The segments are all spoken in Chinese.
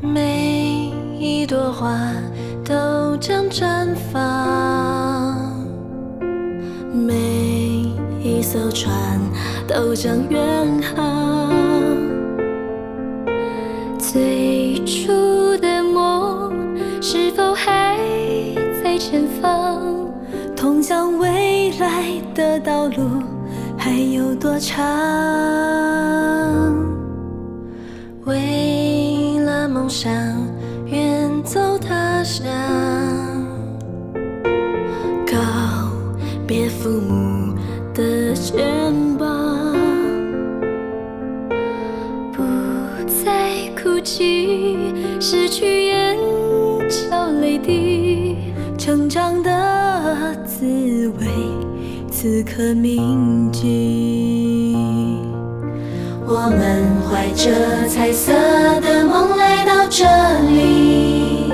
每一朵花都将绽放，每一艘船都将远航。最初的梦是否还在前方？通向未来的道路还有多长？为了梦想远走他乡，告别父母的肩膀，不再哭泣，失去眼角泪滴，成长的滋味此刻铭记。我们怀着彩色的梦来到这里，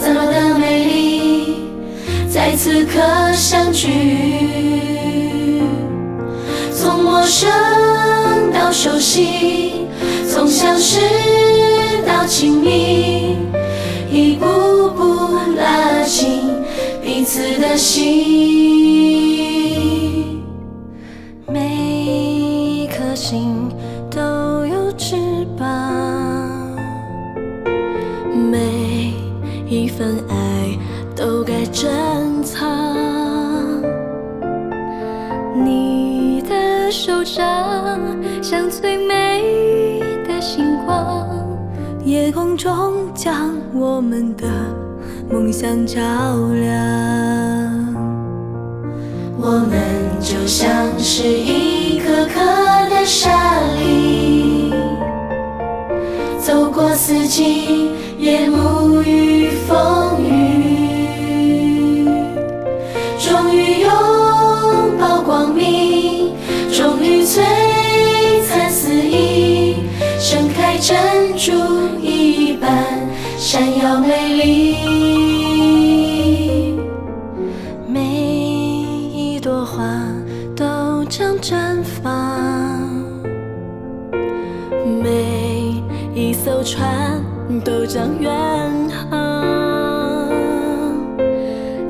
散落的美丽在此刻相聚。从陌生到熟悉，从相识到亲密，一步步拉近彼此的心。每一份爱都该珍藏。你的手掌像最美的星光，夜空中将我们的梦想照亮。我们就像是一颗颗的沙粒，走过四季，也沐浴风雨，终于拥抱光明，终于璀璨四溢，盛开珍珠一般闪耀美丽。每一朵花都将绽放，每一艘船都将远航。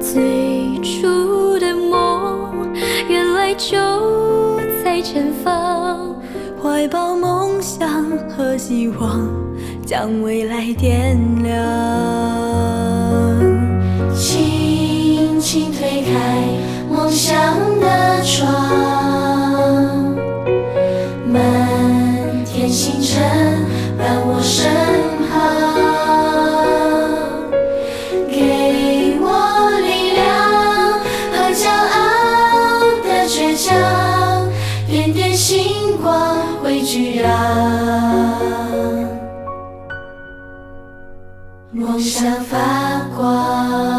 最初的梦，原来就在前方。怀抱梦想和希望，将未来点亮。轻轻推开梦想的窗，满天星辰去让梦想发光。